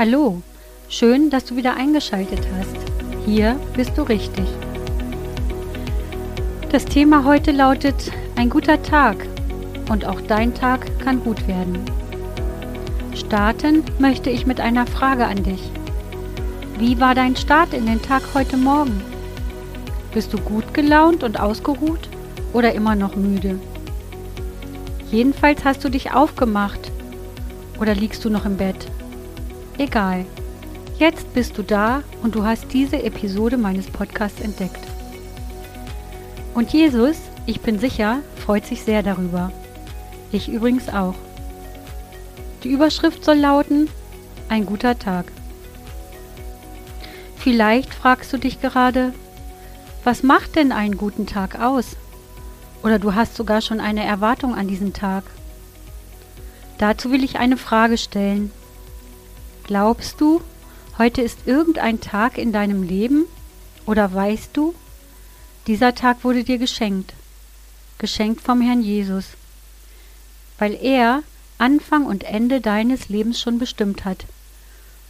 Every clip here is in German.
Hallo, schön, dass du wieder eingeschaltet hast. Hier bist du richtig. Das Thema heute lautet ein guter Tag und auch dein Tag kann gut werden. Starten möchte ich mit einer Frage an dich. Wie war dein Start in den Tag heute Morgen? Bist du gut gelaunt und ausgeruht oder immer noch müde? Jedenfalls hast du dich aufgemacht oder liegst du noch im Bett? Egal. Jetzt bist du da und du hast diese Episode meines Podcasts entdeckt. Und Jesus, ich bin sicher, freut sich sehr darüber. Ich übrigens auch. Die Überschrift soll lauten Ein guter Tag. Vielleicht fragst du dich gerade, was macht denn einen guten Tag aus? Oder du hast sogar schon eine Erwartung an diesen Tag. Dazu will ich eine Frage stellen. Glaubst du, heute ist irgendein Tag in deinem Leben? Oder weißt du, dieser Tag wurde dir geschenkt, geschenkt vom Herrn Jesus, weil er Anfang und Ende deines Lebens schon bestimmt hat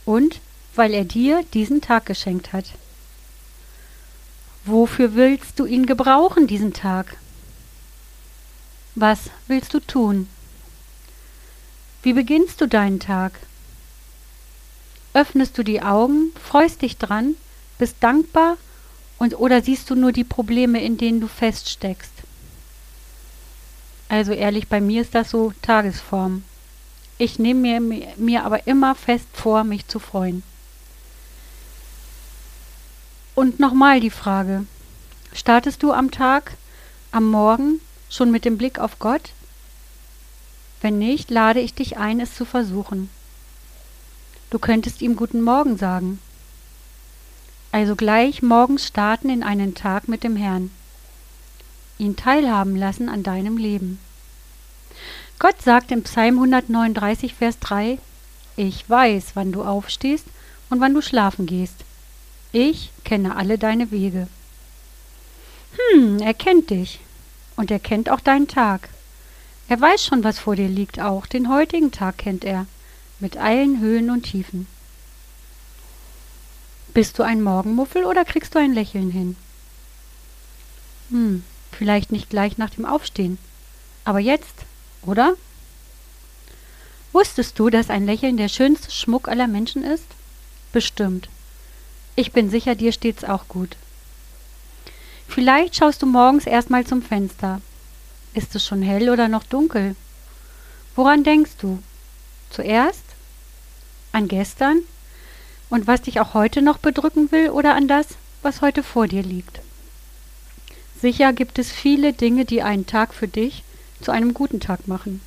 und weil er dir diesen Tag geschenkt hat. Wofür willst du ihn gebrauchen, diesen Tag? Was willst du tun? Wie beginnst du deinen Tag? Öffnest du die Augen, freust dich dran, bist dankbar und oder siehst du nur die Probleme, in denen du feststeckst? Also ehrlich, bei mir ist das so Tagesform. Ich nehme mir, mir aber immer fest vor, mich zu freuen. Und nochmal die Frage, startest du am Tag, am Morgen schon mit dem Blick auf Gott? Wenn nicht, lade ich dich ein, es zu versuchen. Du könntest ihm guten Morgen sagen. Also gleich morgens starten in einen Tag mit dem Herrn. Ihn teilhaben lassen an deinem Leben. Gott sagt im Psalm 139, Vers 3, Ich weiß, wann du aufstehst und wann du schlafen gehst. Ich kenne alle deine Wege. Hm, er kennt dich. Und er kennt auch deinen Tag. Er weiß schon, was vor dir liegt, auch den heutigen Tag kennt er, mit allen Höhen und Tiefen. Bist du ein Morgenmuffel oder kriegst du ein Lächeln hin? Hm, vielleicht nicht gleich nach dem Aufstehen, aber jetzt, oder? Wusstest du, dass ein Lächeln der schönste Schmuck aller Menschen ist? Bestimmt. Ich bin sicher, dir steht's auch gut. Vielleicht schaust du morgens erstmal zum Fenster. Ist es schon hell oder noch dunkel? Woran denkst du? Zuerst? An gestern? Und was dich auch heute noch bedrücken will oder an das, was heute vor dir liegt? Sicher gibt es viele Dinge, die einen Tag für dich zu einem guten Tag machen.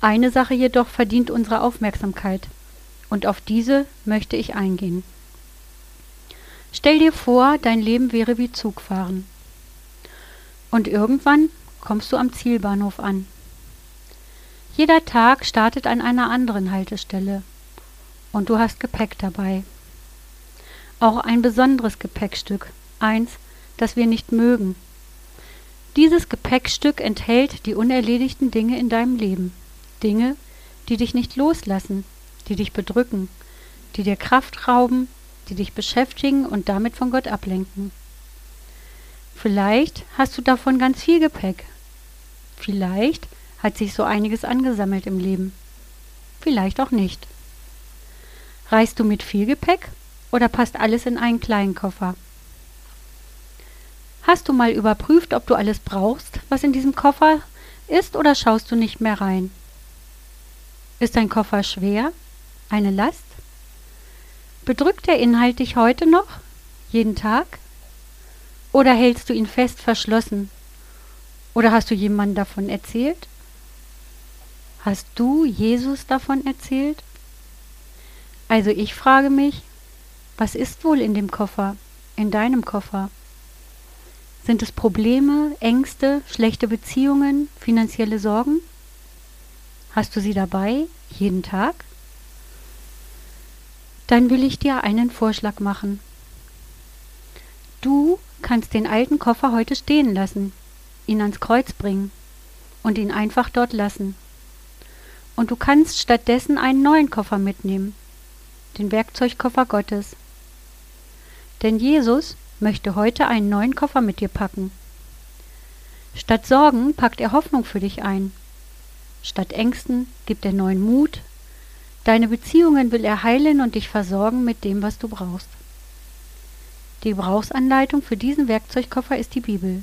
Eine Sache jedoch verdient unsere Aufmerksamkeit, und auf diese möchte ich eingehen. Stell dir vor, dein Leben wäre wie Zugfahren. Und irgendwann kommst du am Zielbahnhof an. Jeder Tag startet an einer anderen Haltestelle. Und du hast Gepäck dabei. Auch ein besonderes Gepäckstück, eins, das wir nicht mögen. Dieses Gepäckstück enthält die unerledigten Dinge in deinem Leben. Dinge, die dich nicht loslassen, die dich bedrücken, die dir Kraft rauben, die dich beschäftigen und damit von Gott ablenken. Vielleicht hast du davon ganz viel Gepäck. Vielleicht hat sich so einiges angesammelt im Leben. Vielleicht auch nicht. Reist du mit viel Gepäck oder passt alles in einen kleinen Koffer? Hast du mal überprüft, ob du alles brauchst, was in diesem Koffer ist, oder schaust du nicht mehr rein? Ist dein Koffer schwer? Eine Last? Bedrückt der Inhalt dich heute noch? Jeden Tag? Oder hältst du ihn fest verschlossen? Oder hast du jemandem davon erzählt? Hast du Jesus davon erzählt? Also ich frage mich, was ist wohl in dem Koffer, in deinem Koffer? Sind es Probleme, Ängste, schlechte Beziehungen, finanzielle Sorgen? Hast du sie dabei, jeden Tag? dann will ich dir einen Vorschlag machen. Du kannst den alten Koffer heute stehen lassen, ihn ans Kreuz bringen und ihn einfach dort lassen. Und du kannst stattdessen einen neuen Koffer mitnehmen, den Werkzeugkoffer Gottes. Denn Jesus möchte heute einen neuen Koffer mit dir packen. Statt Sorgen packt er Hoffnung für dich ein. Statt Ängsten gibt er neuen Mut. Deine Beziehungen will er heilen und dich versorgen mit dem, was du brauchst. Die Gebrauchsanleitung für diesen Werkzeugkoffer ist die Bibel.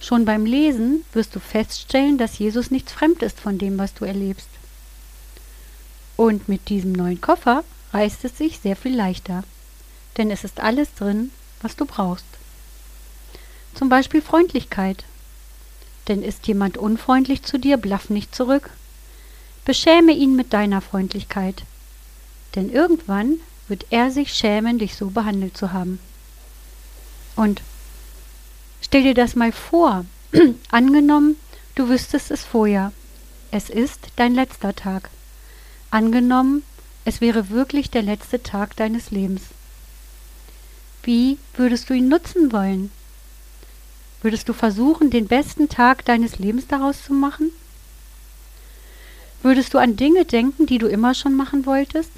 Schon beim Lesen wirst du feststellen, dass Jesus nichts fremd ist von dem, was du erlebst. Und mit diesem neuen Koffer reißt es sich sehr viel leichter, denn es ist alles drin, was du brauchst. Zum Beispiel Freundlichkeit. Denn ist jemand unfreundlich zu dir, blaff nicht zurück. Beschäme ihn mit deiner Freundlichkeit. Denn irgendwann wird er sich schämen, dich so behandelt zu haben. Und stell dir das mal vor, angenommen, du wüsstest es vorher. Es ist dein letzter Tag. Angenommen, es wäre wirklich der letzte Tag deines Lebens. Wie würdest du ihn nutzen wollen? Würdest du versuchen, den besten Tag deines Lebens daraus zu machen? Würdest du an Dinge denken, die du immer schon machen wolltest?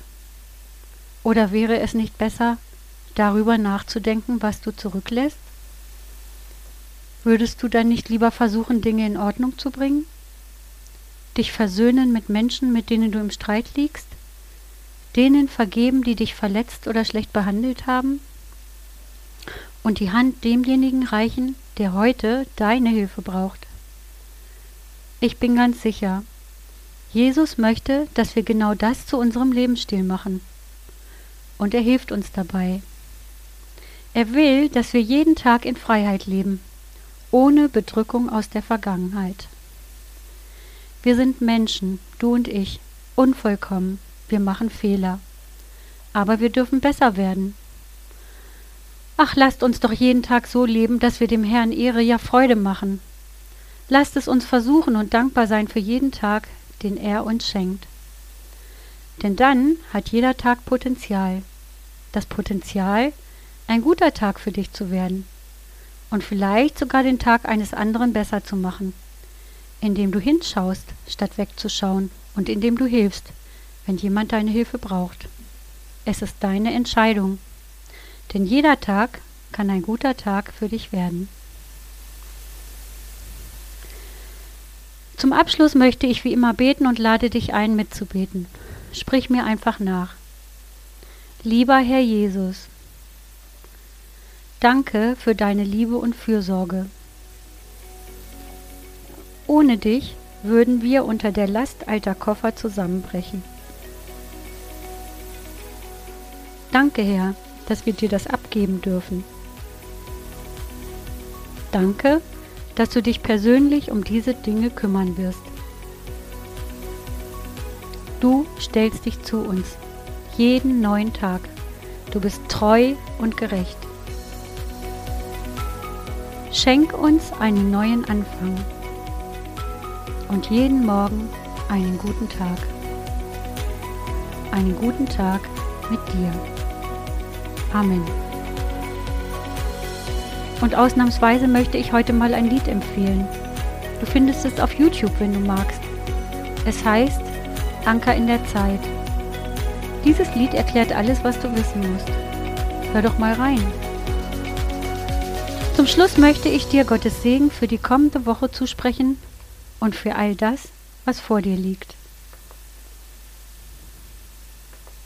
Oder wäre es nicht besser, darüber nachzudenken, was du zurücklässt? Würdest du dann nicht lieber versuchen, Dinge in Ordnung zu bringen? Dich versöhnen mit Menschen, mit denen du im Streit liegst? Denen vergeben, die dich verletzt oder schlecht behandelt haben? Und die Hand demjenigen reichen, der heute deine Hilfe braucht. Ich bin ganz sicher, Jesus möchte, dass wir genau das zu unserem Lebensstil machen. Und er hilft uns dabei. Er will, dass wir jeden Tag in Freiheit leben, ohne Bedrückung aus der Vergangenheit. Wir sind Menschen, du und ich, unvollkommen, wir machen Fehler. Aber wir dürfen besser werden. Ach, lasst uns doch jeden Tag so leben, dass wir dem Herrn Ehre ja Freude machen. Lasst es uns versuchen und dankbar sein für jeden Tag, den er uns schenkt. Denn dann hat jeder Tag Potenzial. Das Potenzial, ein guter Tag für dich zu werden. Und vielleicht sogar den Tag eines anderen besser zu machen. Indem du hinschaust, statt wegzuschauen. Und indem du hilfst, wenn jemand deine Hilfe braucht. Es ist deine Entscheidung. Denn jeder Tag kann ein guter Tag für dich werden. Zum Abschluss möchte ich wie immer beten und lade dich ein, mitzubeten. Sprich mir einfach nach. Lieber Herr Jesus, danke für deine Liebe und Fürsorge. Ohne dich würden wir unter der Last alter Koffer zusammenbrechen. Danke, Herr, dass wir dir das abgeben dürfen. Danke, dass du dich persönlich um diese Dinge kümmern wirst. Du stellst dich zu uns, jeden neuen Tag. Du bist treu und gerecht. Schenk uns einen neuen Anfang und jeden Morgen einen guten Tag. Einen guten Tag mit dir. Amen. Und ausnahmsweise möchte ich heute mal ein Lied empfehlen. Du findest es auf YouTube, wenn du magst. Es heißt Anker in der Zeit. Dieses Lied erklärt alles, was du wissen musst. Hör doch mal rein. Zum Schluss möchte ich dir Gottes Segen für die kommende Woche zusprechen und für all das, was vor dir liegt.